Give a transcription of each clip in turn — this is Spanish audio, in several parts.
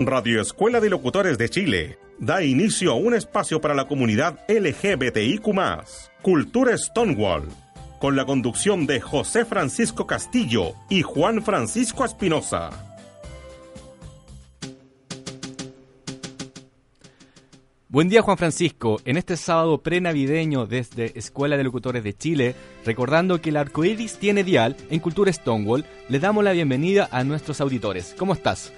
Radio Escuela de Locutores de Chile da inicio a un espacio para la comunidad LGBTIQ, Cultura Stonewall, con la conducción de José Francisco Castillo y Juan Francisco Espinosa. Buen día Juan Francisco, en este sábado prenavideño desde Escuela de Locutores de Chile, recordando que el arco iris tiene dial en Cultura Stonewall, le damos la bienvenida a nuestros auditores. ¿Cómo estás?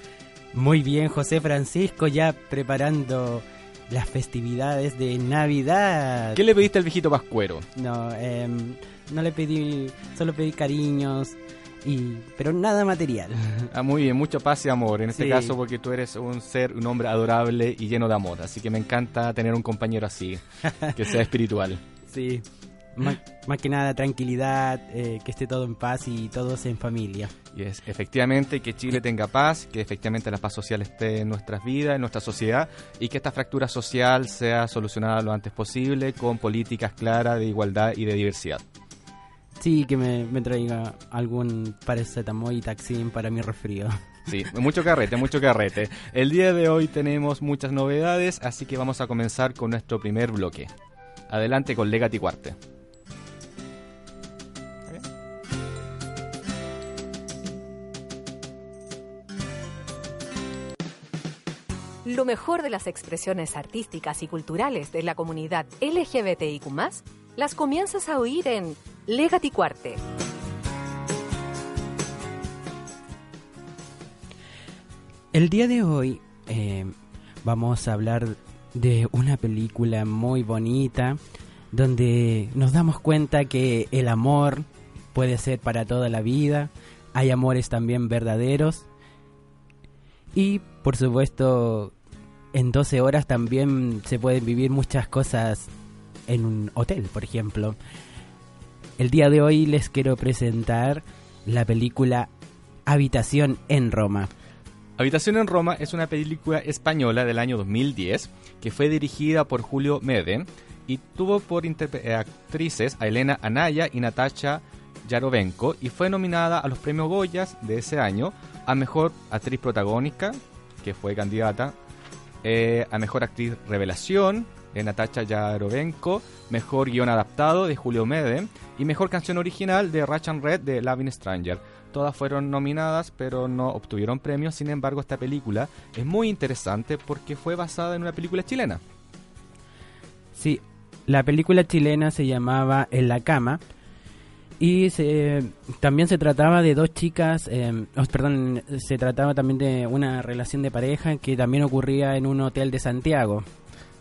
Muy bien, José Francisco, ya preparando las festividades de Navidad. ¿Qué le pediste al viejito Pascuero? No, em, no le pedí, solo pedí cariños, y pero nada material. Ah, muy bien, mucho paz y amor, en este caso porque tú eres un ser, un hombre adorable y lleno de amor, así que me encanta tener un compañero así, que sea espiritual. Sí, más, que nada tranquilidad, eh, que esté todo en paz y todos en familia. Y es efectivamente que Chile tenga paz, que efectivamente la paz social esté en nuestras vidas, en nuestra sociedad y que esta fractura social sea solucionada lo antes posible con políticas claras de igualdad y de diversidad. Sí, que me, traiga algún paracetamol y taxín para mi resfrío. Sí, mucho carrete, mucho carrete. El día de hoy tenemos muchas novedades, así que vamos a comenzar con nuestro primer bloque. Adelante con Legati Cuarte. Lo mejor de las expresiones artísticas y culturales de la comunidad LGBTIQ, las comienzas a oír en Legati Cuarte. El día de hoy eh, vamos a hablar de una película muy bonita donde nos damos cuenta que el amor puede ser para toda la vida, hay amores también verdaderos y por supuesto en 12 horas también se pueden vivir muchas cosas en un hotel, por ejemplo. El día de hoy les quiero presentar la película Habitación en Roma. Habitación en Roma es una película española del año 2010 que fue dirigida por Julio Mede y tuvo por eh, actrices a Elena Anaya y Natasha Yarovenko y fue nominada a los premios Goyas de ese año a Mejor Actriz Protagónica, que fue candidata, eh, a Mejor Actriz Revelación de Natasha Yarovenko, Mejor Guión Adaptado de Julio Mede y Mejor Canción Original de Rachan Red de Loving Stranger. Todas fueron nominadas pero no obtuvieron premios, sin embargo esta película es muy interesante porque fue basada en una película chilena. Sí, la película chilena se llamaba En la cama y también se trataba de dos chicas, em, oh, perdón, se trataba también de una relación de pareja que también ocurría en un hotel de Santiago.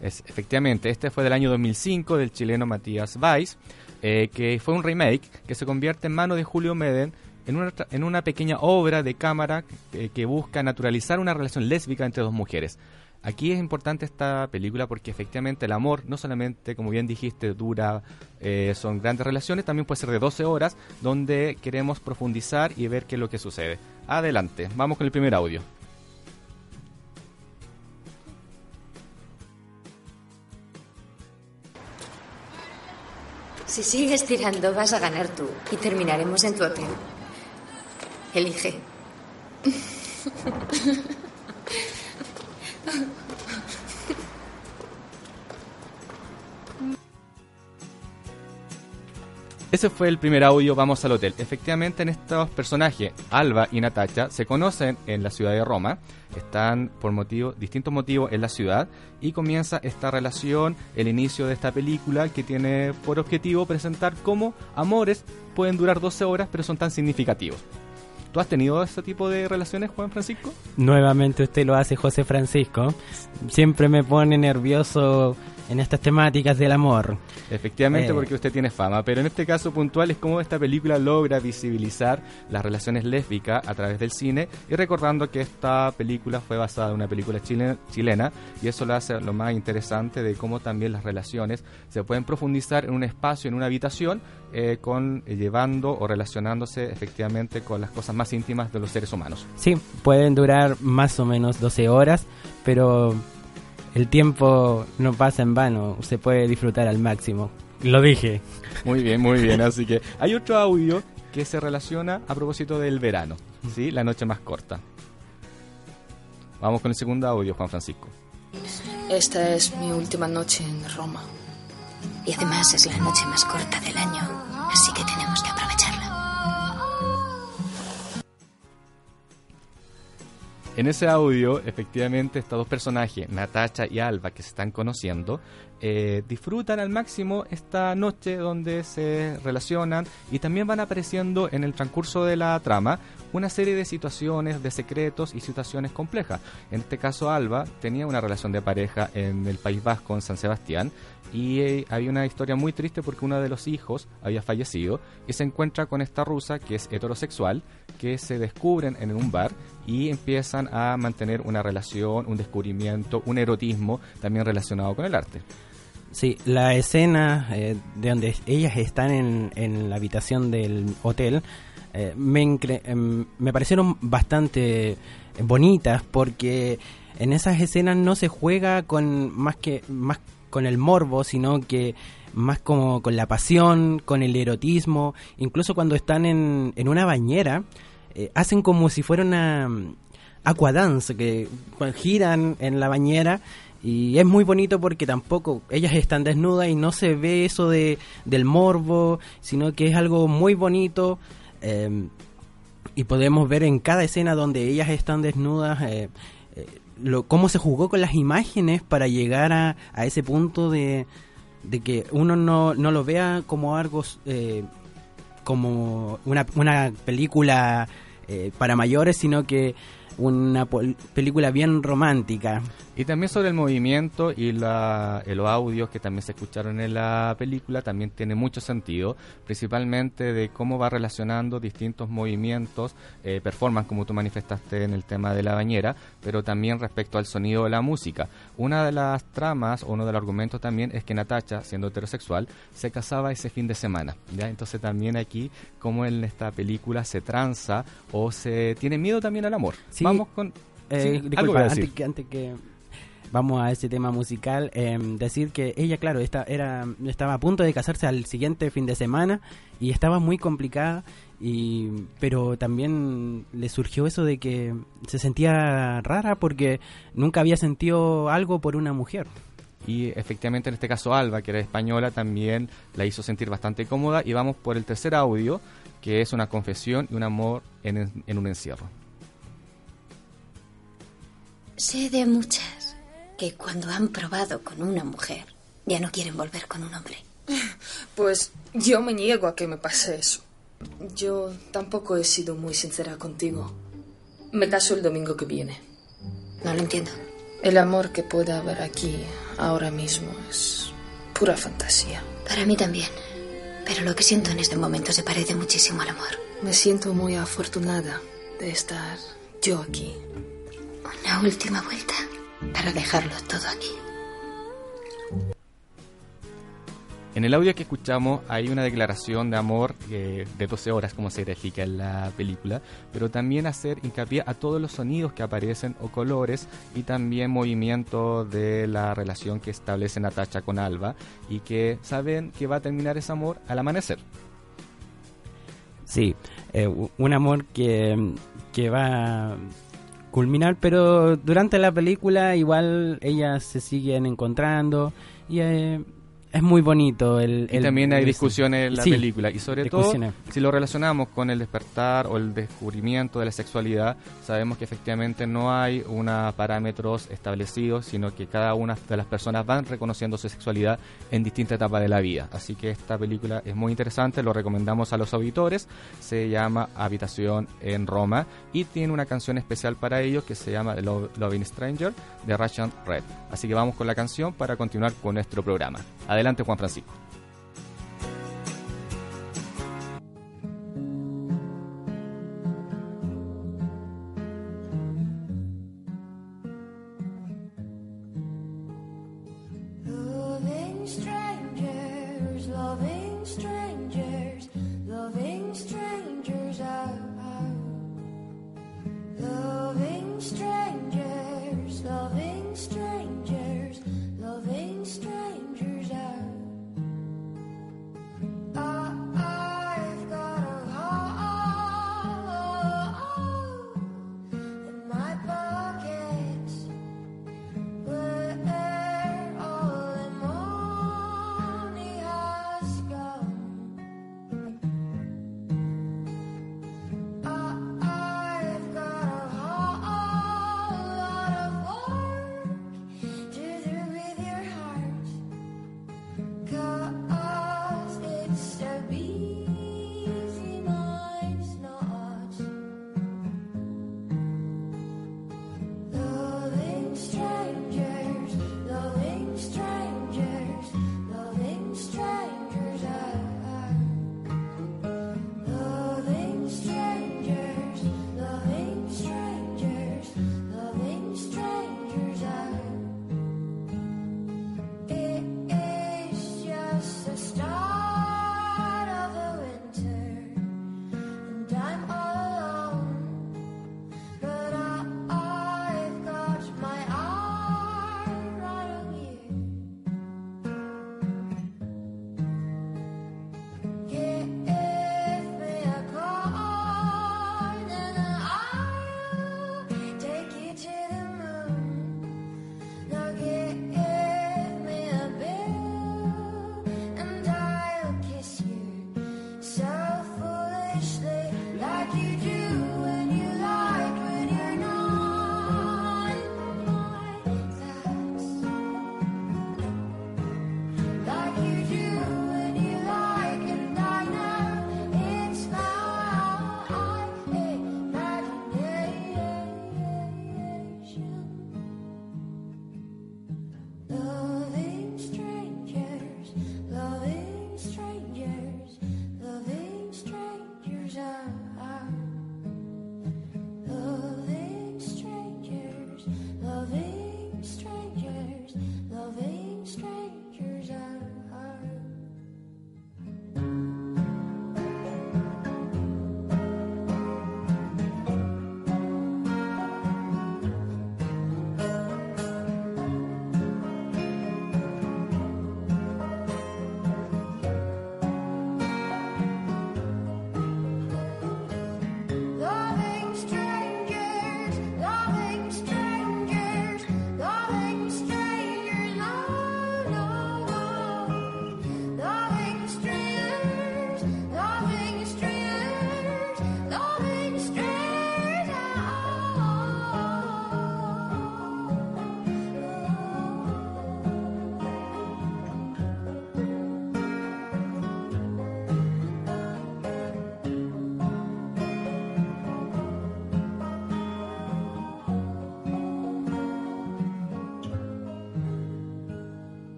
Es, efectivamente, este fue del año 2005 del chileno Matías Weiss, eh, que fue un remake que se convierte en mano de Julio Meden en una, en una pequeña obra de cámara que busca naturalizar una relación lésbica entre dos mujeres. Aquí es importante esta película porque efectivamente el amor no solamente, como bien dijiste, dura, eh, son grandes relaciones, también puede ser de 12 horas, donde queremos profundizar y ver qué es lo que sucede. Adelante, vamos con el primer audio. Si sigues tirando vas a ganar tú y terminaremos en tu hotel. Elige. Ese fue el primer audio, vamos al hotel. Efectivamente, en estos personajes, Alba y Natacha, se conocen en la ciudad de Roma, están por motivo, distintos motivos en la ciudad, y comienza esta relación, el inicio de esta película que tiene por objetivo presentar cómo amores pueden durar 12 horas, pero son tan significativos. ¿Tú has tenido ese tipo de relaciones, Juan Francisco? Nuevamente usted lo hace, José Francisco. Siempre me pone nervioso en estas temáticas del amor. Efectivamente, Eh. porque usted tiene fama, pero en este caso puntual es cómo esta película logra visibilizar las relaciones lésbicas a través del cine y recordando que esta película fue basada en una película chile- chilena y eso lo hace lo más interesante de cómo también las relaciones se pueden profundizar en un espacio, en una habitación, eh, con eh, llevando o relacionándose efectivamente con las cosas más íntimas de los seres humanos. Sí, pueden durar más o menos 12 horas, pero el tiempo no pasa en vano, se puede disfrutar al máximo. Lo dije. Muy bien, muy bien. Así que hay otro audio que se relaciona a propósito del verano, ¿sí? La noche más corta. Vamos con el segundo audio, Juan Francisco. Esta es mi última noche en Roma. Y además es la noche más corta del año, así que tenemos que aprovecharla. En ese audio, efectivamente, estos dos personajes, Natacha y Alba, que se están conociendo, eh, disfrutan al máximo esta noche donde se relacionan y también van apareciendo en el transcurso de la trama una serie de situaciones, de secretos y situaciones complejas. En este caso, Alba tenía una relación de pareja en el País Vasco, en San Sebastián, y eh, había una historia muy triste porque uno de los hijos había fallecido y se encuentra con esta rusa que es heterosexual, que se descubren en un bar y empiezan a mantener una relación, un descubrimiento, un erotismo también relacionado con el arte. Sí, la escena eh, de donde ellas están en, en la habitación del hotel eh, me, em, me parecieron bastante bonitas porque en esas escenas no se juega con más que más con el morbo, sino que más como con la pasión, con el erotismo, incluso cuando están en, en una bañera, eh, hacen como si fuera una mm, aquadance, que giran en la bañera y es muy bonito porque tampoco ellas están desnudas y no se ve eso de del morbo, sino que es algo muy bonito eh, y podemos ver en cada escena donde ellas están desnudas eh, eh, lo, cómo se jugó con las imágenes para llegar a, a ese punto de, de que uno no, no lo vea como algo eh, como una, una película eh, para mayores, sino que una película bien romántica. Y también sobre el movimiento y la, los audios que también se escucharon en la película también tiene mucho sentido, principalmente de cómo va relacionando distintos movimientos, eh, performance como tú manifestaste en el tema de la bañera, pero también respecto al sonido de la música. Una de las tramas o uno de los argumentos también es que Natacha, siendo heterosexual, se casaba ese fin de semana. ¿ya? Entonces también aquí, como en esta película se tranza o se tiene miedo también al amor. Sí, Vamos con... Eh, Sí, algo disculpa, que antes decir. que, antes que vamos a ese tema musical, eh, decir que ella, claro, esta, era, estaba a punto de casarse al siguiente fin de semana y estaba muy complicada, y, pero también le surgió eso de que se sentía rara porque nunca había sentido algo por una mujer. Y efectivamente en este caso Alba, que era española, también la hizo sentir bastante cómoda. Y vamos por el tercer audio, que es una confesión y un amor en, en un encierro. Sé de muchas que cuando han probado con una mujer ya no quieren volver con un hombre. Pues yo me niego a que me pase eso. Yo tampoco he sido muy sincera contigo. Me caso el domingo que viene. No lo entiendo. El amor que pueda haber aquí ahora mismo es pura fantasía. Para mí también. Pero lo que siento en este momento se parece muchísimo al amor. Me siento muy afortunada de estar yo aquí. Una última vuelta para dejarlo todo aquí. En el audio que escuchamos hay una declaración de amor eh, de 12 horas, como se grafica en la película, pero también hacer hincapié a todos los sonidos que aparecen o colores y también movimiento de la relación que establece Natacha con Alba y que saben que va a terminar ese amor al amanecer. Sí, eh, un amor que, que va culminar, pero durante la película igual ellas se siguen encontrando y eh, es muy bonito. El, y también hay discusiones en la sí, película. Y sobre todo, si lo relacionamos con el despertar o el descubrimiento de la sexualidad, sabemos que efectivamente no hay unos parámetros establecidos, sino que cada una de las personas van reconociendo su sexualidad en distintas etapas de la vida. Así que esta película es muy interesante, lo recomendamos a los auditores. Se llama Habitación en Roma y tiene una canción especial para ellos que se llama Loving Stranger de Russian Red. Así que vamos con la canción para continuar con nuestro programa. Adelante Juan Francisco.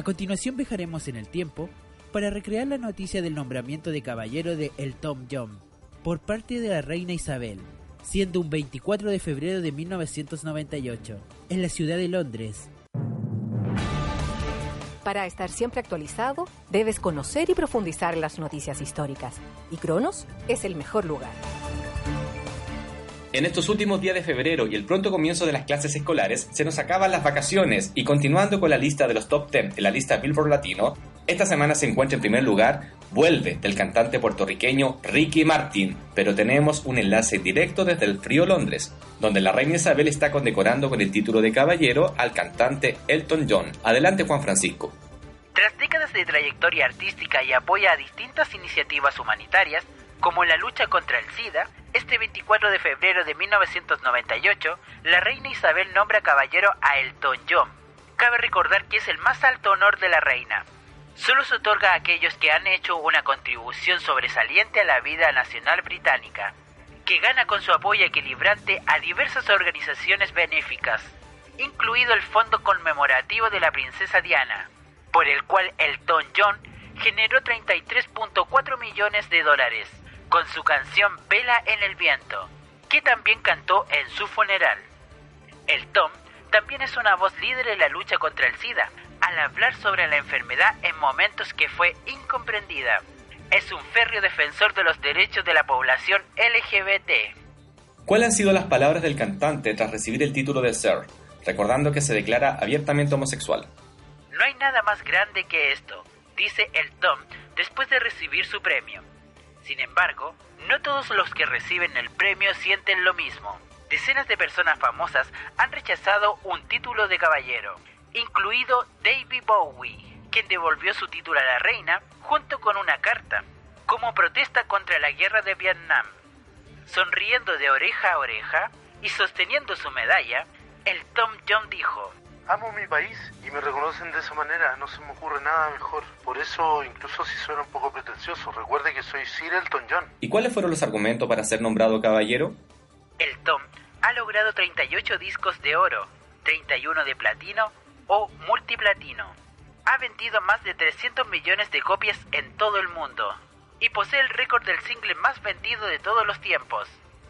A continuación viajaremos en el tiempo para recrear la noticia del nombramiento de caballero de El Tom John por parte de la reina Isabel, siendo un 24 de febrero de 1998, en la ciudad de Londres. Para estar siempre actualizado, debes conocer y profundizar las noticias históricas, y Cronos es el mejor lugar. En estos últimos días de febrero y el pronto comienzo de las clases escolares, se nos acaban las vacaciones y continuando con la lista de los top 10 en la lista Billboard Latino, esta semana se encuentra en primer lugar Vuelve del cantante puertorriqueño Ricky Martin, pero tenemos un enlace directo desde el frío Londres, donde la reina Isabel está condecorando con el título de caballero al cantante Elton John. Adelante Juan Francisco. Tras décadas de trayectoria artística y apoya a distintas iniciativas humanitarias, como la lucha contra el SIDA, este 24 de febrero de 1998, la reina Isabel nombra caballero a Elton John. Cabe recordar que es el más alto honor de la reina. Solo se otorga a aquellos que han hecho una contribución sobresaliente a la vida nacional británica, que gana con su apoyo equilibrante a diversas organizaciones benéficas, incluido el Fondo Conmemorativo de la Princesa Diana, por el cual Elton John generó 33.4 millones de dólares con su canción Vela en el viento, que también cantó en su funeral. El Tom también es una voz líder en la lucha contra el SIDA, al hablar sobre la enfermedad en momentos que fue incomprendida. Es un férreo defensor de los derechos de la población LGBT. ¿Cuáles han sido las palabras del cantante tras recibir el título de Sir, recordando que se declara abiertamente homosexual? No hay nada más grande que esto, dice el Tom después de recibir su premio. Sin embargo, no todos los que reciben el premio sienten lo mismo. Decenas de personas famosas han rechazado un título de caballero, incluido David Bowie, quien devolvió su título a la reina junto con una carta, como protesta contra la guerra de Vietnam. Sonriendo de oreja a oreja y sosteniendo su medalla, el Tom John dijo, Amo mi país y me reconocen de esa manera, no se me ocurre nada mejor. Por eso, incluso si suena un poco pretencioso, recuerde que soy Sir Elton John. ¿Y cuáles fueron los argumentos para ser nombrado caballero? El Tom ha logrado 38 discos de oro, 31 de platino o multiplatino. Ha vendido más de 300 millones de copias en todo el mundo y posee el récord del single más vendido de todos los tiempos,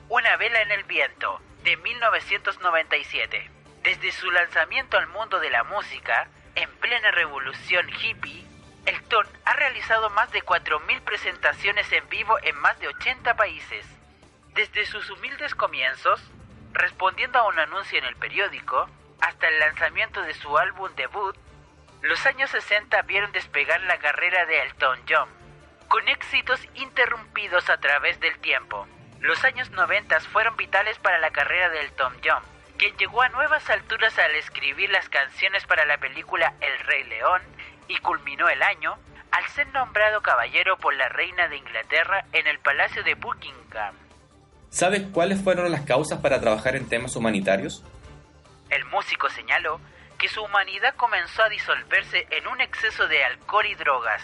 Una vela en el viento, de 1997. Desde su lanzamiento al mundo de la música, en plena revolución hippie, Elton ha realizado más de 4.000 presentaciones en vivo en más de 80 países. Desde sus humildes comienzos, respondiendo a un anuncio en el periódico, hasta el lanzamiento de su álbum debut, los años 60 vieron despegar la carrera de Elton John, con éxitos interrumpidos a través del tiempo. Los años 90 fueron vitales para la carrera de Elton John, quien llegó a nuevas alturas al escribir las canciones para la película El Rey León y culminó el año al ser nombrado caballero por la reina de Inglaterra en el Palacio de Buckingham. ¿Sabes cuáles fueron las causas para trabajar en temas humanitarios? El músico señaló que su humanidad comenzó a disolverse en un exceso de alcohol y drogas,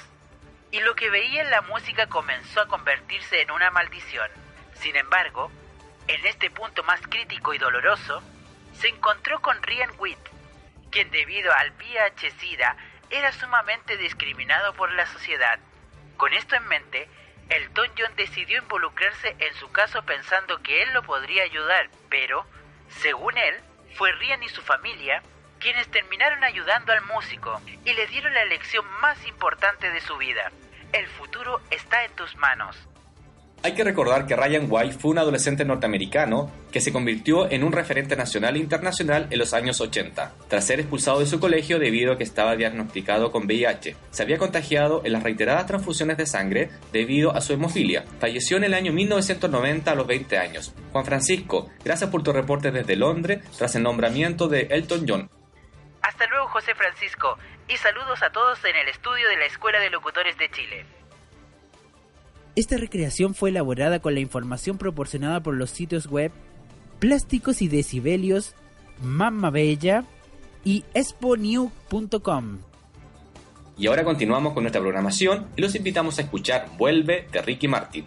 y lo que veía en la música comenzó a convertirse en una maldición. Sin embargo, en este punto más crítico y doloroso, se encontró con Ryan Witt, quien debido al VIH-Sida era sumamente discriminado por la sociedad. Con esto en mente, Elton John decidió involucrarse en su caso pensando que él lo podría ayudar, pero, según él, fue Ryan y su familia quienes terminaron ayudando al músico y le dieron la lección más importante de su vida. El futuro está en tus manos. Hay que recordar que Ryan White fue un adolescente norteamericano que se convirtió en un referente nacional e internacional en los años 80, tras ser expulsado de su colegio debido a que estaba diagnosticado con VIH. Se había contagiado en las reiteradas transfusiones de sangre debido a su hemofilia. Falleció en el año 1990 a los 20 años. Juan Francisco, gracias por tu reporte desde Londres tras el nombramiento de Elton John. Hasta luego José Francisco y saludos a todos en el estudio de la Escuela de Locutores de Chile. Esta recreación fue elaborada con la información proporcionada por los sitios web Plásticos y Decibelios, Mamma Bella y exponew.com. Y ahora continuamos con nuestra programación y los invitamos a escuchar Vuelve de Ricky Martin.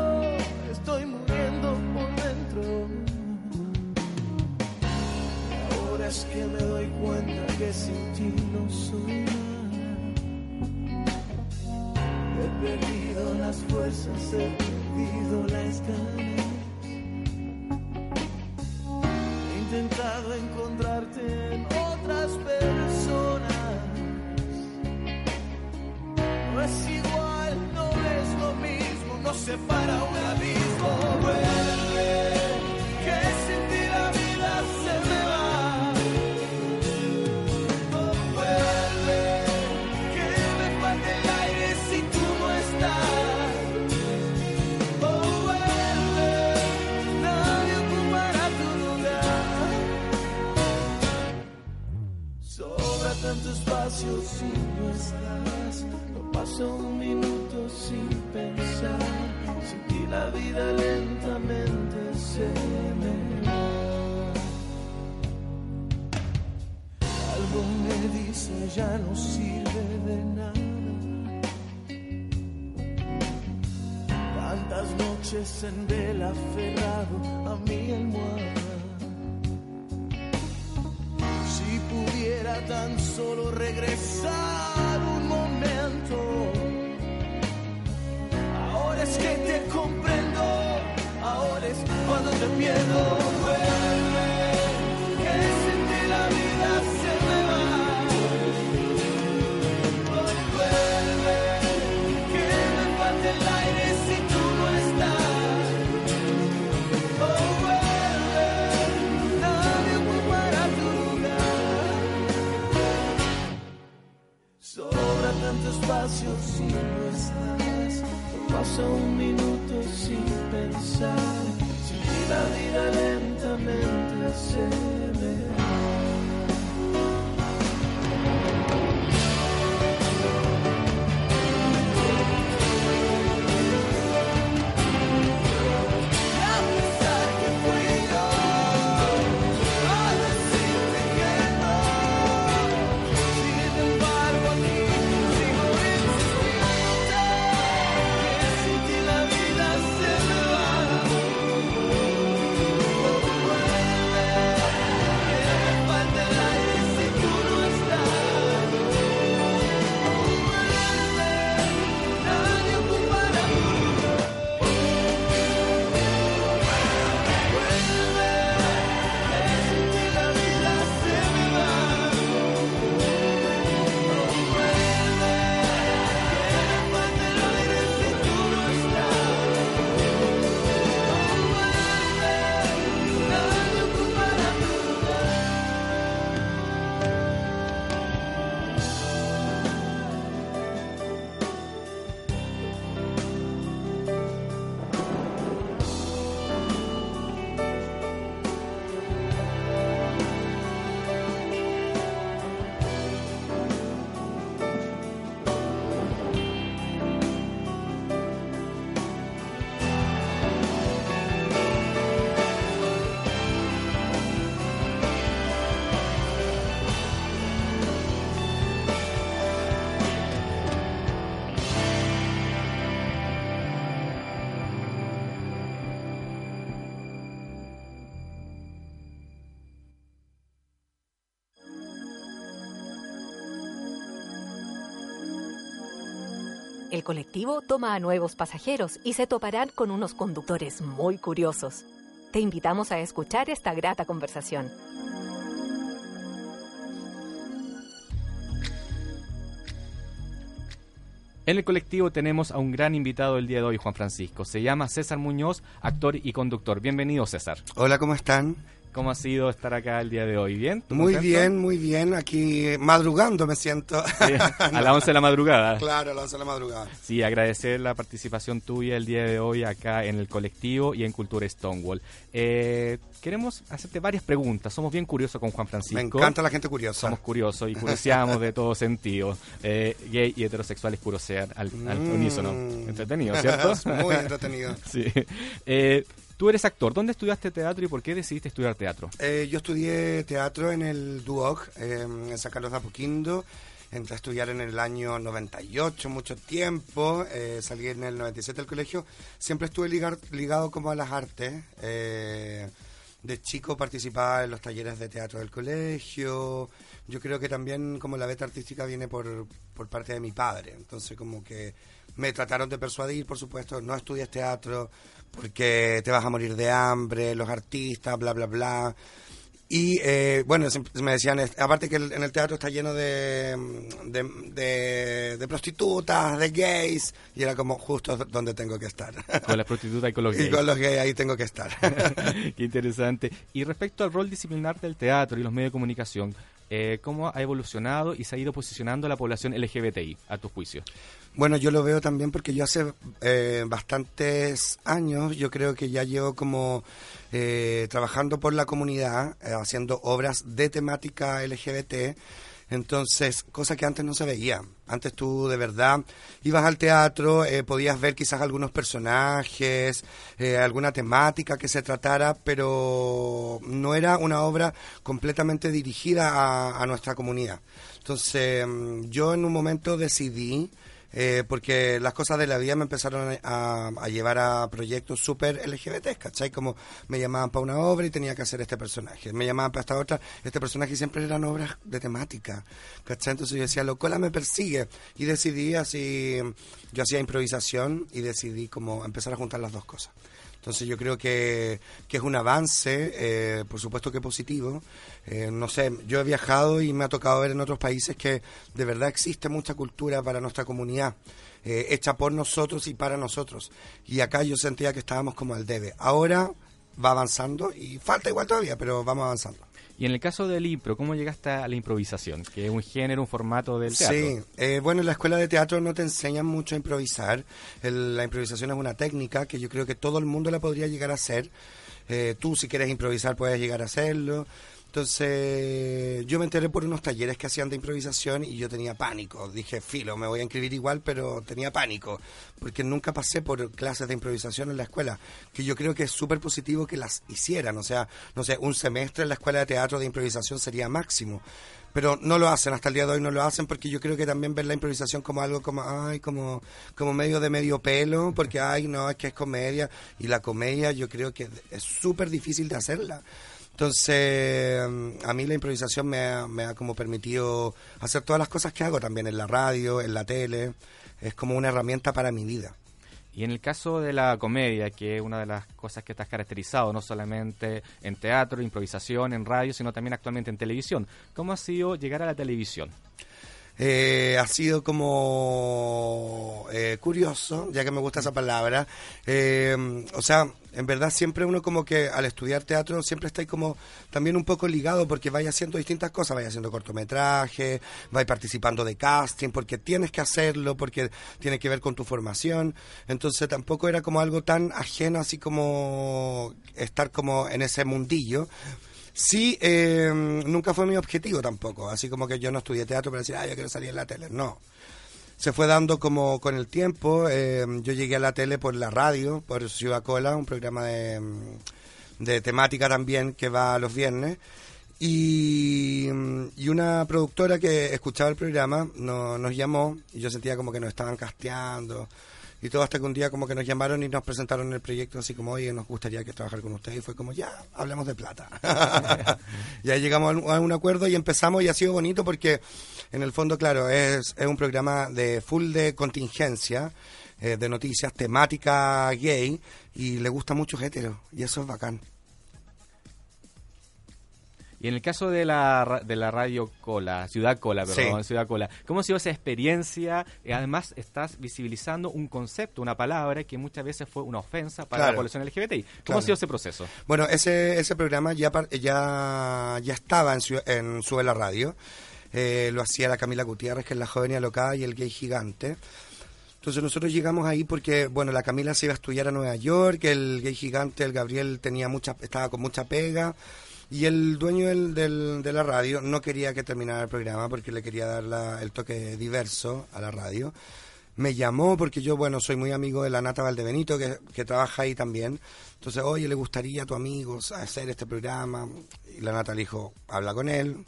Un minuto sin pensar. Sin ti la vida lentamente se me va. Algo me dice ya no sirve de nada. Tantas noches en vela aferrado a mi almohada. Si pudiera tan solo regresar no estás. No pasa un minuto sin pensar. La vida lentamente se El colectivo toma a nuevos pasajeros y se toparán con unos conductores muy curiosos. Te invitamos a escuchar esta grata conversación. En el colectivo tenemos a un gran invitado el día de hoy, Juan Francisco. Se llama César Muñoz, actor y conductor. Bienvenido, César. Hola, ¿cómo están? ¿Cómo ha sido estar acá el día de hoy? ¿Bien? ¿Tú Muy contento? bien, muy bien. Aquí eh, madrugando me siento. Sí, a las 11 de la madrugada. Claro, a las 11 de la madrugada. Sí, agradecer la participación tuya el día de hoy acá en el colectivo y en Cultura Stonewall. Eh, queremos hacerte varias preguntas. Somos bien curiosos con Juan Francisco. Me encanta la gente curiosa. Somos curiosos y curioseamos de todo sentido. Eh, gay y heterosexuales curiosean al, al Mm. unísono. Entretenido, ¿cierto? Muy entretenido. sí. Eh, Tú eres actor. ¿Dónde estudiaste teatro y por qué decidiste estudiar teatro? Eh, yo estudié teatro en el Duoc, eh, en San Carlos de Apoquindo, Entré a estudiar en el año 98, mucho tiempo. eh, salí en el 97 del colegio. Siempre estuve ligar- ligado como a las artes. eh, de chico participaba en los talleres de teatro del colegio. Yo creo que también como la beta artística viene por, por parte de mi padre. Entonces como que me trataron de persuadir, por supuesto, no estudies teatro porque te vas a morir de hambre, los artistas, bla, bla, bla. Y eh, bueno, me decían, aparte que en el teatro está lleno de, de, de- de prostitutas, de gays, y era como justo donde tengo que estar. Con las prostitutas y con los Y gays. con los gays ahí tengo que estar. Qué interesante. Y respecto al rol disciplinar del teatro y los medios de comunicación, eh, ¿cómo ha evolucionado y se ha ido posicionando la población LGBTI, a tu juicio? Bueno, yo lo veo también porque yo hace eh, bastantes años, yo creo que ya llevo como eh, trabajando por la comunidad, eh, haciendo obras de temática LGBT. Entonces, cosa que antes no se veía. Antes tú de verdad ibas al teatro, eh, podías ver quizás algunos personajes, eh, alguna temática que se tratara, pero no era una obra completamente dirigida a, a nuestra comunidad. Entonces, mm, yo en un momento decidí eh, porque las cosas de la vida me empezaron a, a llevar a proyectos súper LGBT, ¿cachai? Como me llamaban para una obra y tenía que hacer este personaje, me llamaban para esta otra, este personaje siempre eran obras de temática, ¿cachai? Entonces yo decía, Locola me persigue y decidí así, yo hacía improvisación y decidí como empezar a juntar las dos cosas. Entonces yo creo que, que es un avance, eh, por supuesto que positivo. Eh, no sé, yo he viajado y me ha tocado ver en otros países que de verdad existe mucha cultura para nuestra comunidad, eh, hecha por nosotros y para nosotros. Y acá yo sentía que estábamos como al debe. Ahora va avanzando y falta igual todavía, pero vamos avanzando. Y en el caso del impro, ¿cómo llegaste a la improvisación? Que es un género, un formato del teatro. Sí, eh, bueno, en la escuela de teatro no te enseñan mucho a improvisar. El- la improvisación es una técnica que yo creo que todo el mundo la podría llegar a hacer. Eh, tú, si quieres improvisar, puedes llegar a hacerlo. Entonces, yo me enteré por unos talleres que hacían de improvisación y yo tenía pánico. Dije, filo, me voy a inscribir igual, pero tenía pánico. Porque nunca pasé por clases de improvisación en la escuela. Que yo creo que es súper positivo que las hicieran. O sea, no sé, un semestre en la escuela de teatro de improvisación sería máximo pero no lo hacen hasta el día de hoy no lo hacen porque yo creo que también ven la improvisación como algo como ay como como medio de medio pelo porque ay no es que es comedia y la comedia yo creo que es súper difícil de hacerla entonces a mí la improvisación me ha, me ha como permitido hacer todas las cosas que hago también en la radio en la tele es como una herramienta para mi vida Y en el caso de la comedia, que es una de las cosas que te has caracterizado, no solamente en teatro, improvisación, en radio, sino también actualmente en televisión, ¿cómo ha sido llegar a la televisión? Eh, ha sido como eh, curioso, ya que me gusta esa palabra. Eh, o sea, en verdad siempre uno como que al estudiar teatro siempre está ahí como también un poco ligado porque vaya haciendo distintas cosas, vaya haciendo cortometraje, vaya participando de casting, porque tienes que hacerlo, porque tiene que ver con tu formación. Entonces tampoco era como algo tan ajeno así como estar como en ese mundillo. Sí, eh, nunca fue mi objetivo tampoco, así como que yo no estudié teatro para decir, ah, yo quiero salir en la tele, no. Se fue dando como con el tiempo, eh, yo llegué a la tele por la radio, por Ciudad Cola, un programa de, mm, de temática también que va los viernes, y, y una productora que escuchaba el programa no- nos llamó y yo sentía como que nos estaban casteando y todo hasta que un día como que nos llamaron y nos presentaron el proyecto así como, oye, nos gustaría que trabajar con ustedes y fue como, ya, hablemos de plata. y ahí llegamos a un, acuerdo y empezamos y ha sido bonito porque en el fondo, claro, es, es un programa de full de contingencia, eh, de noticias, temática gay y le gusta mucho hétero y eso es bacán. Y en el caso de la, de la radio Cola, Ciudad Cola, perdón, Sí. Ciudad Cola, ¿cómo ha sido esa experiencia? Además estás visibilizando un concepto, una palabra que muchas veces fue una ofensa para Claro. la población LGBTI. ¿Cómo Claro. ha sido ese proceso? Bueno, ese, ese programa ya, ya, ya estaba en, en Sube la Radio. Eh, lo hacía la Camila Gutiérrez, que es la joven alocada, y el gay gigante. Entonces nosotros llegamos ahí porque, bueno, la Camila se iba a estudiar a Nueva York, el gay gigante, el Gabriel, tenía mucha, estaba con mucha pega. Y el dueño del, del- de la radio no quería que terminara el programa porque le quería dar la- el toque diverso a la radio. Me llamó porque yo, bueno, soy muy amigo de la Nata Valdebenito, que, que trabaja ahí también. Entonces, oye, ¿le gustaría a tu amigo hacer este programa? Y la Nata le dijo, habla con él.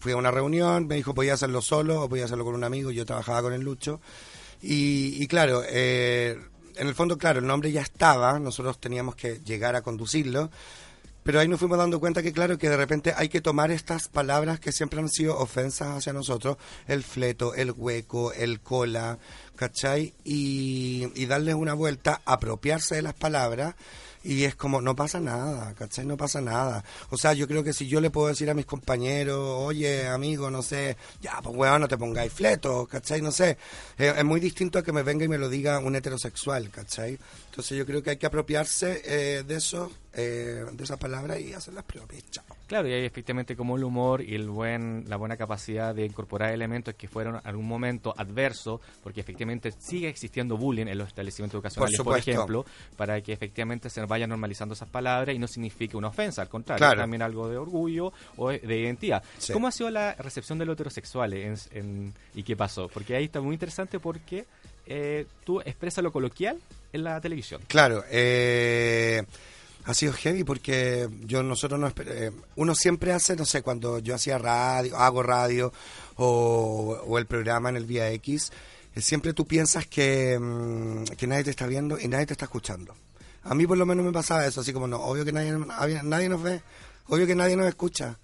fui a una reunión, me dijo, podía hacerlo solo o podía hacerlo con un amigo, yo trabajaba con el Lucho. Y, claro, eh, en el fondo, claro, el nombre ya estaba, nosotros teníamos que llegar a conducirlo, pero ahí nos fuimos dando cuenta que, claro, que de repente hay que tomar estas palabras que siempre han sido ofensas hacia nosotros, el fleto, el hueco, el cola, ¿cachai? Y, y darles una vuelta, apropiarse de las palabras. Y es como, no pasa nada, ¿cachai? No pasa nada. O sea, yo creo que si yo le puedo decir a mis compañeros, oye, amigo, no sé, ya, pues weón, no te pongáis fleto, ¿cachai? No sé. Eh, es muy distinto a que me venga y me lo diga un heterosexual, ¿cachai? Entonces yo creo que hay que apropiarse eh, de eso, eh, de esa palabra y hacerlas propias. Chao. Claro, y hay efectivamente como el humor y el buen, la buena capacidad de incorporar elementos que fueron en algún momento adversos, porque efectivamente sigue existiendo bullying en los establecimientos educacionales, por, ejemplo, para que efectivamente se vayan normalizando esas palabras y no signifique una ofensa, al contrario, Claro. también algo de orgullo o de identidad. Sí. ¿Cómo ha sido la recepción de los heterosexuales en- en- y qué pasó? Porque ahí está muy interesante porque eh, tú expresas lo coloquial en la televisión. Claro, eh, ha sido heavy porque yo nosotros no eh, uno siempre hace, no sé, cuando yo hacía radio, hago radio o, el programa en el Vía X, eh, siempre tú piensas que, mm, que nadie te está viendo y nadie te está escuchando. A mí por lo menos me pasaba eso, así como no, obvio que nadie, nadie nos ve, obvio que nadie nos escucha.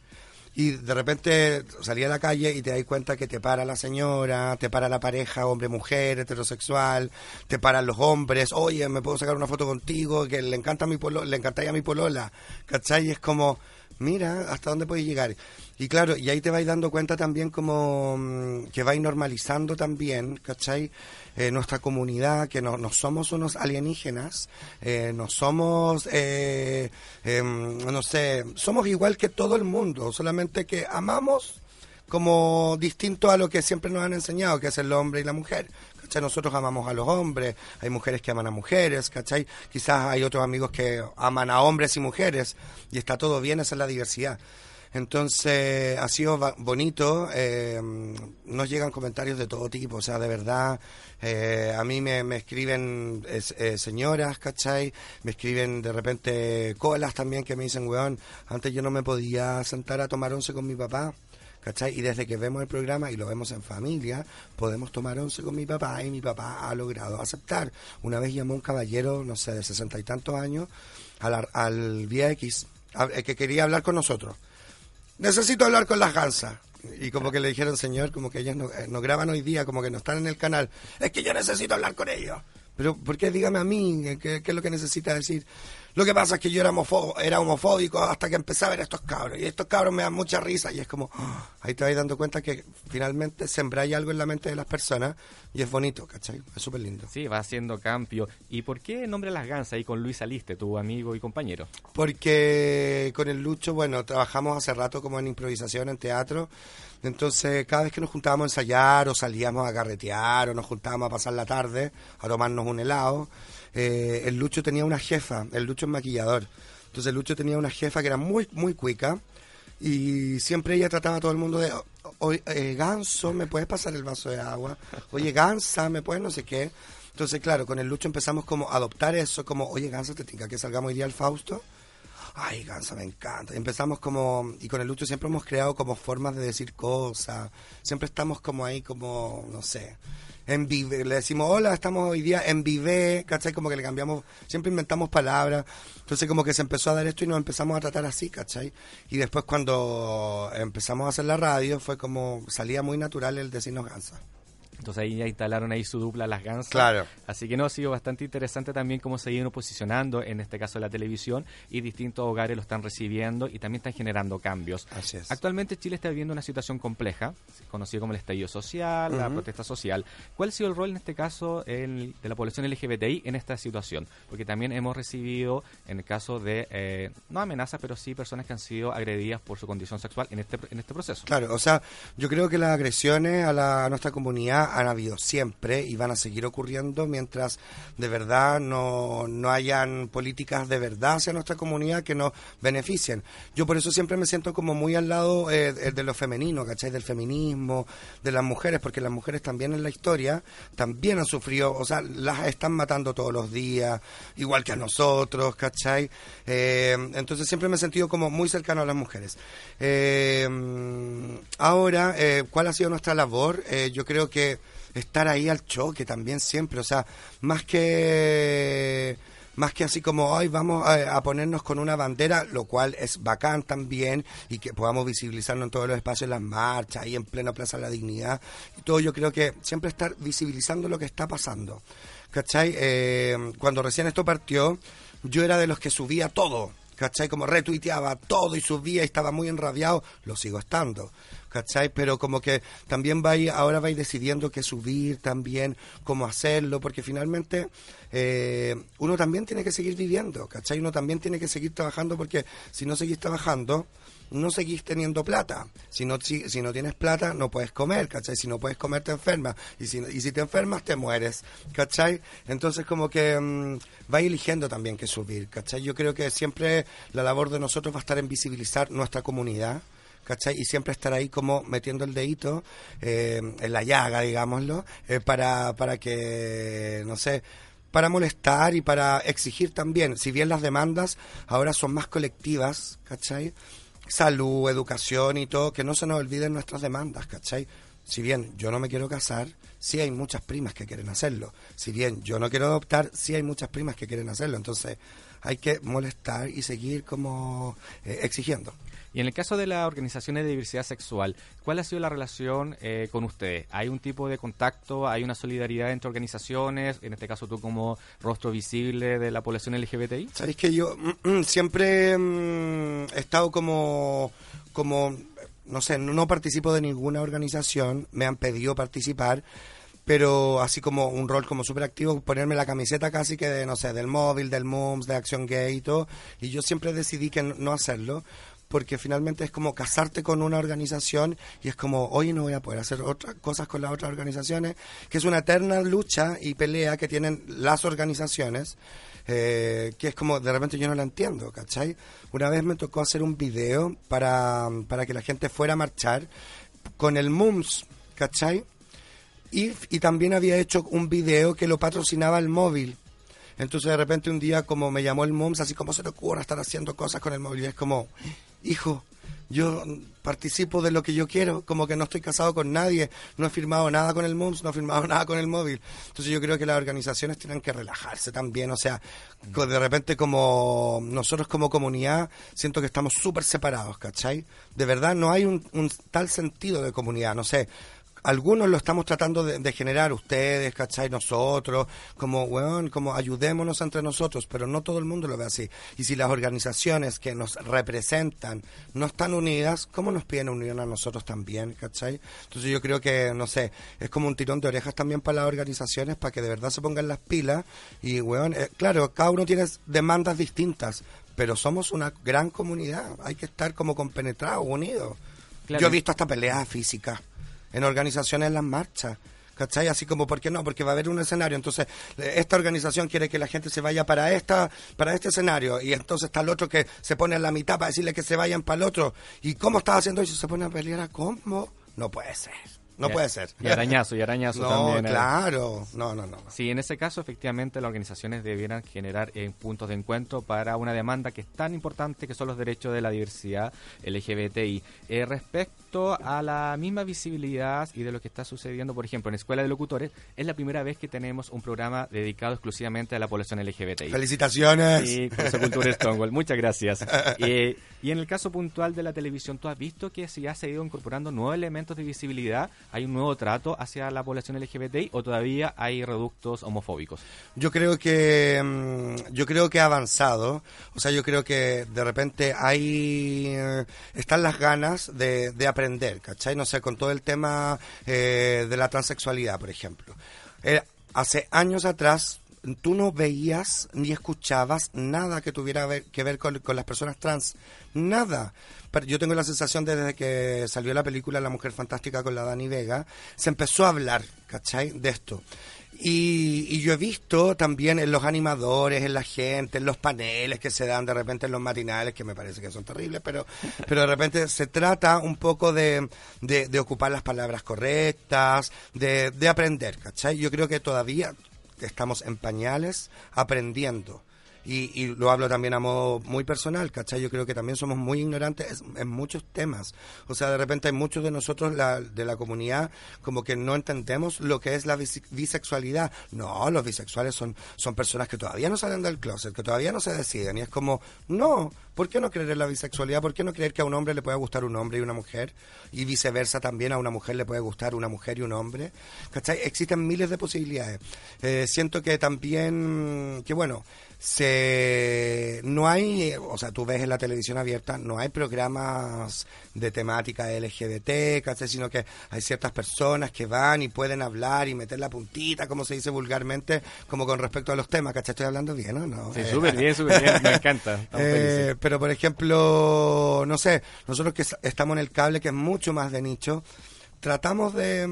Y de repente salí a la calle y te das cuenta que te para la señora, te para la pareja, hombre-mujer, heterosexual, te paran los hombres, oye, me puedo sacar una foto contigo, que le encanta mi polo, le encantáis a mi polola, ¿cachai? Y es como, mira, hasta dónde puedes llegar. Y claro, y ahí te vais dando cuenta también como mm, que vais normalizando también, ¿cachai? Eh, nuestra comunidad, que no, no somos unos alienígenas, eh, no somos, eh, em, no sé, somos igual que todo el mundo, solamente que amamos como distinto a lo que siempre nos han enseñado, que es el hombre y la mujer. ¿Cachai? Nosotros amamos a los hombres, hay mujeres que aman a mujeres, ¿cachai? Quizás hay otros amigos que aman a hombres y mujeres, y está todo bien, esa es la diversidad. Entonces, ha sido bonito, eh, nos llegan comentarios de todo tipo, o sea, de verdad, eh, a mí me, me escriben eh, señoras, ¿cachai? Me escriben de repente colas también que me dicen, weón, antes yo no me podía sentar a tomar once con mi papá, ¿cachai? Y desde que vemos el programa y lo vemos en familia, podemos tomar once con mi papá y mi papá ha logrado aceptar. Una vez llamó un caballero, no sé, de sesenta y tantos años, al, al Vía X, a- eh, que quería hablar con nosotros. Necesito hablar con las gansas. Y como que le dijeron, señor, como que ellas no, eh, no graban hoy día, como que no están en el canal. Es que yo necesito hablar con ellos. Pero, ¿por qué? Dígame a mí, eh, ¿qué, qué es lo que necesita decir? Lo que pasa es que yo era, homofo- era homofóbico hasta que empecé a ver a estos cabros. Y estos cabros me dan mucha risa. Y es como, ah, ahí te vas dando cuenta que finalmente sembráis algo en la mente de las personas. Y es bonito, ¿cachai? Es súper lindo. Sí, va haciendo cambio. ¿Y por qué el nombre Las Gansas ahí con Luis Aliste, tu amigo y compañero? Porque con el Lucho, bueno, trabajamos hace rato como en improvisación, en teatro. Entonces, cada vez que nos juntábamos a ensayar o salíamos a carretear o nos juntábamos a pasar la tarde a tomarnos un helado, eh, el Lucho tenía una jefa, el Lucho es maquillador. Entonces, el Lucho tenía una jefa que era muy, muy cuica y siempre ella trataba a todo el mundo de, oye, eh, Ganso, ¿me puedes pasar el vaso de agua? Oye, Gansa, ¿me puedes no sé qué? Entonces, claro, con el Lucho empezamos como a adoptar eso, como, oye, Gansa, ¿te tinca que salgamos hoy día al Fausto? Ay, Gansa, me encanta. Empezamos como, y con el Lucho siempre hemos creado como formas de decir cosas. Siempre estamos como ahí, como, no sé, en vive. Le decimos, hola, estamos hoy día en vive, ¿cachai? Como que le cambiamos, siempre inventamos palabras. Entonces como que se empezó a dar esto y nos empezamos a tratar así, ¿cachai? Y después cuando empezamos a hacer la radio fue como, salía muy natural el decirnos Gansa. Entonces ahí ya instalaron ahí su dupla Las Gansas. Claro. Así que no, ha sido bastante interesante también cómo se iban posicionando, en este caso la televisión, y distintos hogares lo están recibiendo y también están generando cambios. Así es. Actualmente Chile está viviendo una situación compleja, conocida como el estallido social, la protesta social. ¿Cuál ha sido el rol en este caso el- de la población LGBTI en esta situación? Porque también hemos recibido, en el caso de, eh, no amenazas, pero sí personas que han sido agredidas por su condición sexual en este, en este proceso. Claro, o sea, yo creo que las agresiones a, la, a nuestra comunidad han habido siempre y van a seguir ocurriendo mientras de verdad no, no hayan políticas de verdad hacia nuestra comunidad que nos beneficien. Yo por eso siempre me siento como muy al lado eh, de lo femenino, ¿cachai? Del feminismo, de las mujeres, porque las mujeres también en la historia también han sufrido, o sea, las están matando todos los días, igual que a nosotros, ¿cachai? Eh, entonces siempre me he sentido como muy cercano a las mujeres. Eh, ahora, eh, ¿cuál ha sido nuestra labor? Eh, yo creo que estar ahí al choque también siempre, o sea, más que más que así como hoy vamos a, ponernos con una bandera, lo cual es bacán también y que podamos visibilizarnos en todos los espacios, las marchas, ahí en plena Plaza de la Dignidad y todo. Yo creo que siempre estar visibilizando lo que está pasando. ¿Cachai? Eh, cuando recién esto partió, yo era de los que subía todo. ¿Cachai? Como retuiteaba todo y subía y estaba muy enrabiado. Lo sigo estando. ¿Cachai? Pero como que también vais, ahora vais decidiendo qué subir también, cómo hacerlo, porque finalmente eh, uno también tiene que seguir viviendo, ¿cachai? Uno también tiene que seguir trabajando porque si no seguís trabajando, no seguís teniendo plata. Si no, si, no tienes plata, no puedes comer, ¿cachai? Si no puedes comer, te enfermas. Y si, y si te enfermas, te mueres, ¿cachai? Entonces, como que mm, vais eligiendo también qué subir, ¿cachai? Yo creo que siempre la labor de nosotros va a estar en visibilizar nuestra comunidad. ¿cachai? Y siempre estar ahí como metiendo el dedito eh, en la llaga, digámoslo, eh, para, para que, no sé, para molestar y para exigir también, si bien las demandas ahora son más colectivas, ¿cachai? Salud, educación y todo, que no se nos olviden nuestras demandas, ¿cachai? Si bien yo no me quiero casar, sí hay muchas primas que quieren hacerlo. Si bien yo no quiero adoptar, sí hay muchas primas que quieren hacerlo. Entonces hay que molestar y seguir como eh, exigiendo. Y en el caso de las organizaciones de diversidad sexual, ¿cuál ha sido la relación eh, con ustedes? ¿Hay un tipo de contacto? ¿Hay una solidaridad entre organizaciones? En este caso tú como rostro visible de la población LGBTI. Sabéis que yo mm, siempre mm, he estado como, como, no sé, no participo de ninguna organización, me han pedido participar, pero así como un rol como súper activo, ponerme la camiseta casi que de, no sé, del móvil, del MUMS, de Acción Gay y todo, y yo siempre decidí que no hacerlo, porque finalmente es como casarte con una organización y es como, hoy no voy a poder hacer otras cosas con las otras organizaciones, que es una eterna lucha y pelea que tienen las organizaciones, eh, que es como, de repente yo no la entiendo, ¿cachai? Una vez me tocó hacer un video para, para que la gente fuera a marchar con el MUMS, ¿cachai? Y, y también había hecho un video que lo patrocinaba el móvil. Entonces de repente un día como me llamó el MUMS, así como se te ocurra estar haciendo cosas con el móvil. Y es como, hijo, yo participo de lo que yo quiero, como que no estoy casado con nadie, no he firmado nada con el MUMS, no he firmado nada con el móvil. Entonces yo creo que las organizaciones tienen que relajarse también, o sea, de repente como nosotros como comunidad siento que estamos súper separados, ¿cachai? De verdad no hay un, un tal sentido de comunidad, no sé. Algunos lo estamos tratando de, de generar, ustedes, ¿cachai? Nosotros, como, weón, como ayudémonos entre nosotros, pero no todo el mundo lo ve así. Y si las organizaciones que nos representan no están unidas, ¿cómo nos piden unión a nosotros también, ¿cachai? Entonces yo creo que, no sé, es como un tirón de orejas también para las organizaciones, para que de verdad se pongan las pilas. Y, weón, eh, claro, cada uno tiene demandas distintas, pero somos una gran comunidad, hay que estar como compenetrados, unidos. Claro. Yo he visto hasta peleas físicas en organizaciones en las marchas. ¿Cachai? Así como, ¿por qué no? Porque va a haber un escenario. Entonces, eh, esta organización quiere que la gente se vaya para esta para este escenario. Y entonces está el otro que se pone en la mitad para decirle que se vayan para el otro. ¿Y cómo estás haciendo eso? Se pone a pelear a cómo. No puede ser. No Y puede ser. Y arañazo, y arañazo No, también. eh. claro. No, no, no. Sí, en ese caso, efectivamente, las organizaciones debieran generar eh, puntos de encuentro para una demanda que es tan importante que son los derechos de la diversidad LGBTI. Eh, respecto a la misma visibilidad y de lo que está sucediendo, por ejemplo, en Escuela de Locutores, es la primera vez que tenemos un programa dedicado exclusivamente a la población LGBTI. Felicitaciones. Sí, Curso Cultura Stonewall. Muchas gracias. Eh, y en el caso puntual de la televisión, ¿tú has visto que ya se ha ido incorporando nuevos elementos de visibilidad? ¿Hay un nuevo trato hacia la población LGBTI o todavía hay reductos homofóbicos? Yo creo que mm, yo creo que ha avanzado, o sea, yo creo que de repente hay eh, están las ganas de, de aprender, ¿cachai? No sé, con todo el tema eh, de la transexualidad, por ejemplo. Eh, hace años atrás tú no veías ni escuchabas nada que tuviera que ver con, con las personas trans, nada. Yo tengo la sensación desde que salió la película La Mujer Fantástica con la Dani Vega, se empezó a hablar, ¿cachai? De esto. Y, y yo he visto también en los animadores, en la gente, en los paneles que se dan de repente en los matinales, que me parece que son terribles, pero, pero de repente se trata un poco de, de, de ocupar las palabras correctas, de, de aprender, ¿cachai? Yo creo que todavía estamos en pañales aprendiendo. Y, y lo hablo también a modo muy personal, ¿cachai? Yo creo que también somos muy ignorantes en muchos temas. O sea, de repente hay muchos de nosotros de la comunidad como que no entendemos lo que es la bise- bisexualidad. No, los bisexuales son, son personas que todavía no salen del closet, que todavía no se deciden. Y es como, no, ¿por qué no creer en la bisexualidad? ¿Por qué no creer que a un hombre le puede gustar un hombre y una mujer? Y viceversa también a una mujer le puede gustar una mujer y un hombre. ¿Cachai? Existen miles de posibilidades. Eh, siento que también, que bueno, se no hay, eh, o sea, tú ves en la televisión abierta, no hay programas de temática LGBT, ¿cachai? Sino que hay ciertas personas que van y pueden hablar y meter la puntita, como se dice vulgarmente, como con respecto a los temas, ¿cachai? Estoy hablando bien, ¿o no? Sí, Eh, súper bien, súper bien, me encanta. Eh, pero por ejemplo, no sé, nosotros que estamos en el cable, que es mucho más de nicho, tratamos de,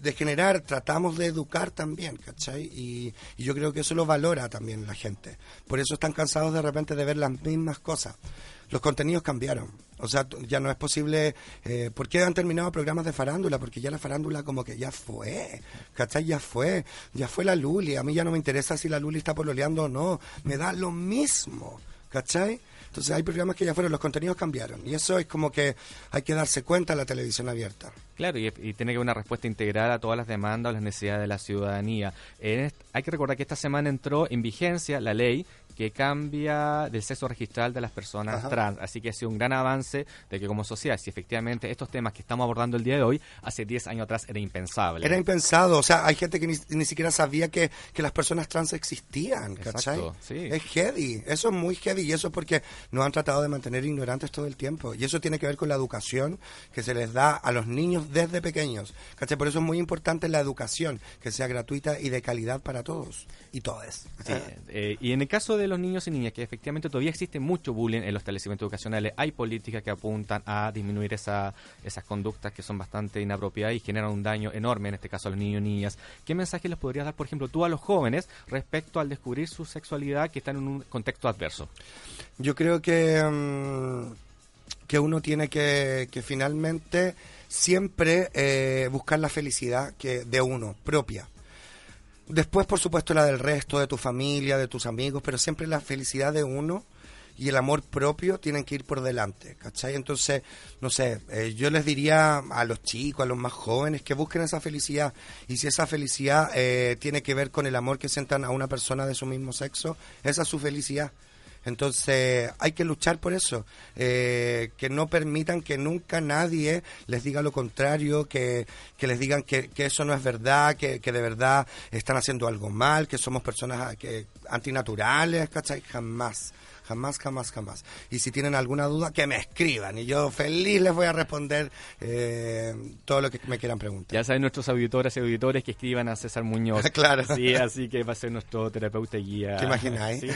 de generar, tratamos de educar también, ¿cachai? Y, yo creo que eso lo valora también la gente. Por eso están cansados de repente de ver las mismas cosas. Los contenidos cambiaron. O sea, ya no es posible... Eh, ¿Por qué han terminado programas de farándula? Porque ya la farándula como que ya fue. ¿Cachai? Ya fue. Ya fue la Luli. A mí ya no me interesa si la Luli está pololeando o no. Me da lo mismo. ¿Cachai? Entonces hay programas que ya fueron, los contenidos cambiaron. Y eso es como que hay que darse cuenta en la televisión abierta. Claro, y, tiene que haber una respuesta integral a todas las demandas o las necesidades de la ciudadanía. Hay que recordar que esta semana entró en vigencia la ley que cambia del sexo registral de las personas Ajá. trans. Así que ha sido un gran avance de que como sociedad, si efectivamente estos temas que estamos abordando el día de hoy, hace 10 años atrás era impensable. Era impensado, o sea, hay gente que ni, ni siquiera sabía que, que las personas trans existían, ¿cachai? Exacto, sí. Es heavy, eso es muy heavy y eso es porque nos han tratado de mantener ignorantes todo el tiempo. Y eso tiene que ver con la educación que se les da a los niños desde pequeños, ¿cachai? Por eso es muy importante la educación, que sea gratuita y de calidad para todos y todas. Sí, eh, y en el caso de los niños y niñas, que efectivamente todavía existe mucho bullying en los establecimientos educacionales, hay políticas que apuntan a disminuir esa, esas conductas que son bastante inapropiadas y generan un daño enorme, en este caso a los niños y niñas. ¿Qué mensaje les podrías dar, por ejemplo, tú a los jóvenes respecto al descubrir su sexualidad que están en un contexto adverso? Yo creo que, mm, que uno tiene que, que finalmente siempre eh, buscar la felicidad que de uno, propia. Después, por supuesto, la del resto, de tu familia, de tus amigos, pero siempre la felicidad de uno y el amor propio tienen que ir por delante, ¿cachai? Entonces, no sé, eh, yo les diría a los chicos, a los más jóvenes, que busquen esa felicidad. Y si esa felicidad eh, tiene que ver con el amor que sientan a una persona de su mismo sexo, esa es su felicidad. Entonces hay que luchar por eso, eh, que no permitan que nunca nadie les diga lo contrario, que, que les digan que, que eso no es verdad, que, que de verdad están haciendo algo mal, que somos personas que, antinaturales, ¿cachai? Jamás. Jamás, jamás, jamás. Y si tienen alguna duda, que me escriban. Y yo feliz les voy a responder eh, todo lo que me quieran preguntar. Ya saben nuestros auditores y auditores que escriban a César Muñoz. Claro. Sí, así que va a ser nuestro terapeuta y guía. ¿Te imagináis? Sí.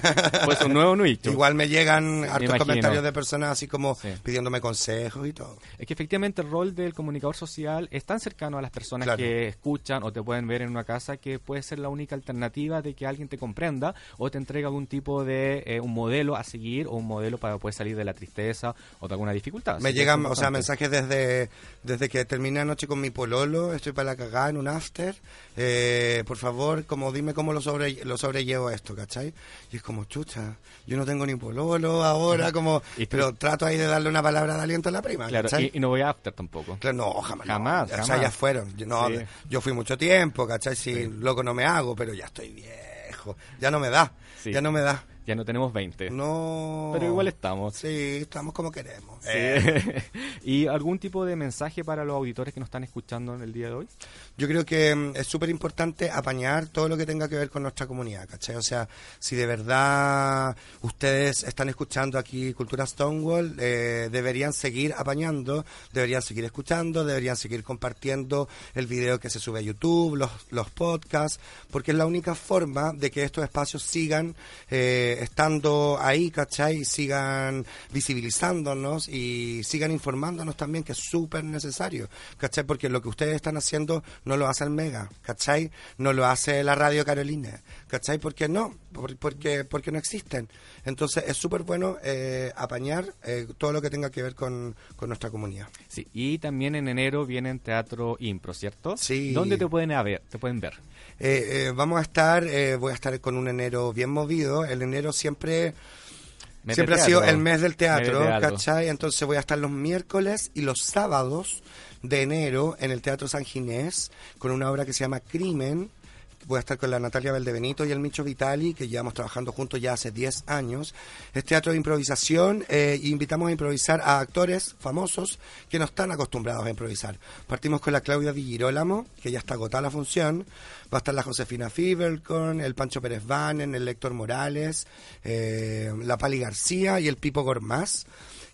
Pues un nuevo nicho. Igual me llegan hartos imagino. comentarios de personas así como Sí. pidiéndome consejos y todo. Es que efectivamente el rol del comunicador social es tan cercano a las personas Claro. que escuchan o te pueden ver en una casa que puede ser la única alternativa de que alguien te comprenda o te entregue algún tipo de eh, un modelo a seguir o un modelo para poder salir de la tristeza o de alguna dificultad. Me llegan, o sea, mensajes desde, desde que terminé anoche con mi pololo, estoy para la cagada en un after. Eh, por favor, como dime cómo lo, sobre, lo sobrellevo esto, ¿cachai? Y es como, chucha, yo no tengo ni pololo ahora, como, Y pero trato ahí de darle una palabra de aliento a la prima, Claro, ¿cachai? y, y no voy a after tampoco. Claro, no, jamás. no. Jamás, O sea, jamás. ya fueron. Yo, no, Sí. yo fui mucho tiempo, ¿cachai? Si loco no me hago, pero ya estoy viejo. Ya no me da. Sí. Ya no me da. Ya no tenemos 20. No. Pero igual estamos. Sí, estamos como queremos. Sí. Eh. ¿Y algún tipo de mensaje para los auditores que nos están escuchando en el día de hoy? Yo creo que mm, es súper importante apañar todo lo que tenga que ver con nuestra comunidad, ¿cachai? O sea, si de verdad ustedes están escuchando aquí Cultura Stonewall, eh, deberían seguir apañando, deberían seguir escuchando, deberían seguir compartiendo el video que se sube a YouTube, los, los podcasts, porque es la única forma de que estos espacios sigan eh, estando ahí, ¿cachai? Y sigan visibilizándonos y sigan informándonos también, que es súper necesario, ¿cachai? Porque lo que ustedes están haciendo no lo hace el Mega, ¿cachai? No lo hace la Radio Carolina, ¿cachai? ¿Por qué no? Por- porque, porque no existen. Entonces es súper bueno eh, apañar eh, todo lo que tenga que ver con, con nuestra comunidad. Sí, y también en enero viene en Teatro Impro, ¿cierto? Sí. ¿Dónde te pueden, ver, te pueden ver? Eh, eh, vamos a estar, eh, voy a estar con un enero bien movido. El enero siempre, Mes siempre ha sido el mes del teatro, Mes de teatro. ¿cachai? Entonces voy a estar los miércoles y los sábados de enero en el Teatro San Ginés con una obra que se llama Crimen. Voy a estar con la Natalia Valdebenito y el Micho Vitali, que llevamos trabajando juntos ya hace 10 años. Es teatro de improvisación e invitamos a improvisar a actores famosos que no están acostumbrados a improvisar. Partimos con la Claudia Di Girolamo, que ya está agotada la función. Va a estar la Josefina Fibercorn, el Pancho Pérez Vanen, el Héctor Morales, eh, la Pali García y el Pipo Gormaz.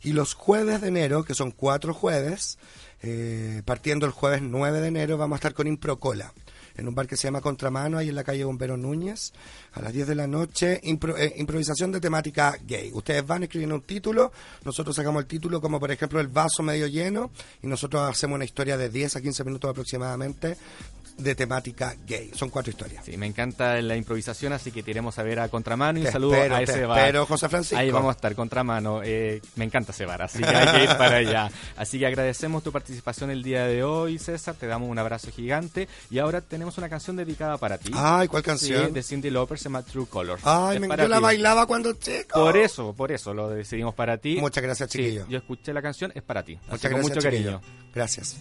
Y los jueves de enero, que son cuatro jueves, eh, partiendo el jueves 9 de enero, vamos a estar con Improcola en un bar que se llama Contramano, ahí en la calle Bombero Núñez, a las 10 de la noche, eh, improvisación de temática gay. Ustedes van escribiendo un título, nosotros sacamos el título como por ejemplo el vaso medio lleno, y nosotros hacemos una historia de 10 a 15 minutos aproximadamente de temática gay. Son cuatro historias. Sí, me encanta la improvisación, así que te iremos a ver a Contramano y Te un saludo espero, a ese bar. espero, José Francisco. Ahí vamos a estar, Contramano. Eh, me encanta ese bar, así que hay que ir para allá. Así que agradecemos tu participación el día de hoy, César. Te damos un abrazo gigante. Y ahora tenemos una canción dedicada para ti. Ay, ¿cuál canción? Sí, de Cindy Lauper, se llama True Colors. Ay, me, yo la bailaba cuando chico. Por eso, por eso lo decidimos para ti. Muchas gracias, Sí, chiquillo. yo escuché la canción, es para ti. Muchas gracias, mucho chiquillo. cariño. Gracias.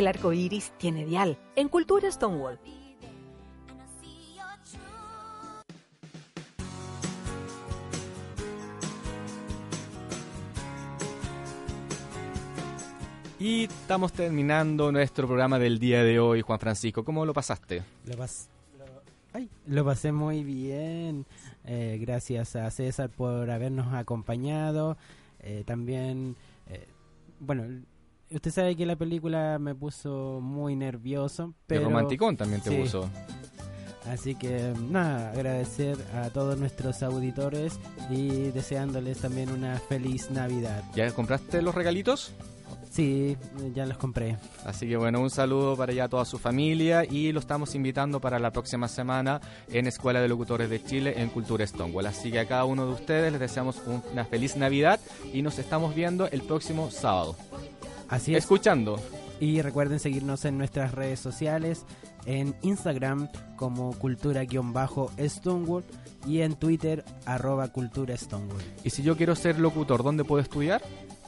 El arco iris tiene dial en Cultura Stonewall. Y estamos terminando nuestro programa del día de hoy, Juan Francisco. ¿Cómo lo pasaste? Lo, pas- lo- ay, lo pasé muy bien. Eh, gracias a César por habernos acompañado. Eh, también, eh, bueno, usted sabe que la película me puso muy nervioso. Pero, romanticón también te Sí. puso. Así que nada, agradecer a todos nuestros auditores y deseándoles también una feliz Navidad. ¿Ya compraste los regalitos? Sí, ya los compré. Así que bueno, un saludo para ya toda su familia y lo estamos invitando para la próxima semana en Escuela de Locutores de Chile en Cultura Stonewall. Así que a cada uno de ustedes les deseamos un- una feliz Navidad y nos estamos viendo el próximo sábado. Así es. Escuchando. Y recuerden seguirnos en nuestras redes sociales, en Instagram como cultura-stonewall y en Twitter arroba cultura Stonewall. Y si yo quiero ser locutor, ¿dónde puedo estudiar?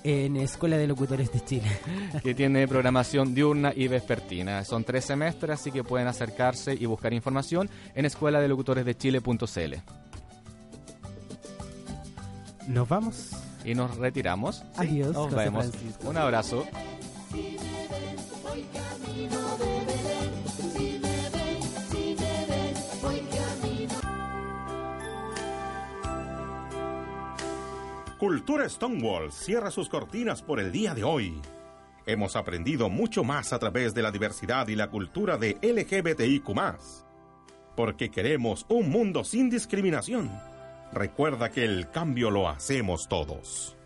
En Escuela de Locutores de Chile. que tiene programación diurna y vespertina. Son tres semestres, así que pueden acercarse y buscar información en escuela de locutores de Chile.cl. Nos vamos. Y nos retiramos. Adiós, Nos José vemos. Francisco. Un abrazo. Cultura Stonewall cierra sus cortinas por el día de hoy. Hemos aprendido mucho más a través de la diversidad y la cultura de LGBTIQ. Porque queremos un mundo sin discriminación. Recuerda que el cambio lo hacemos todos.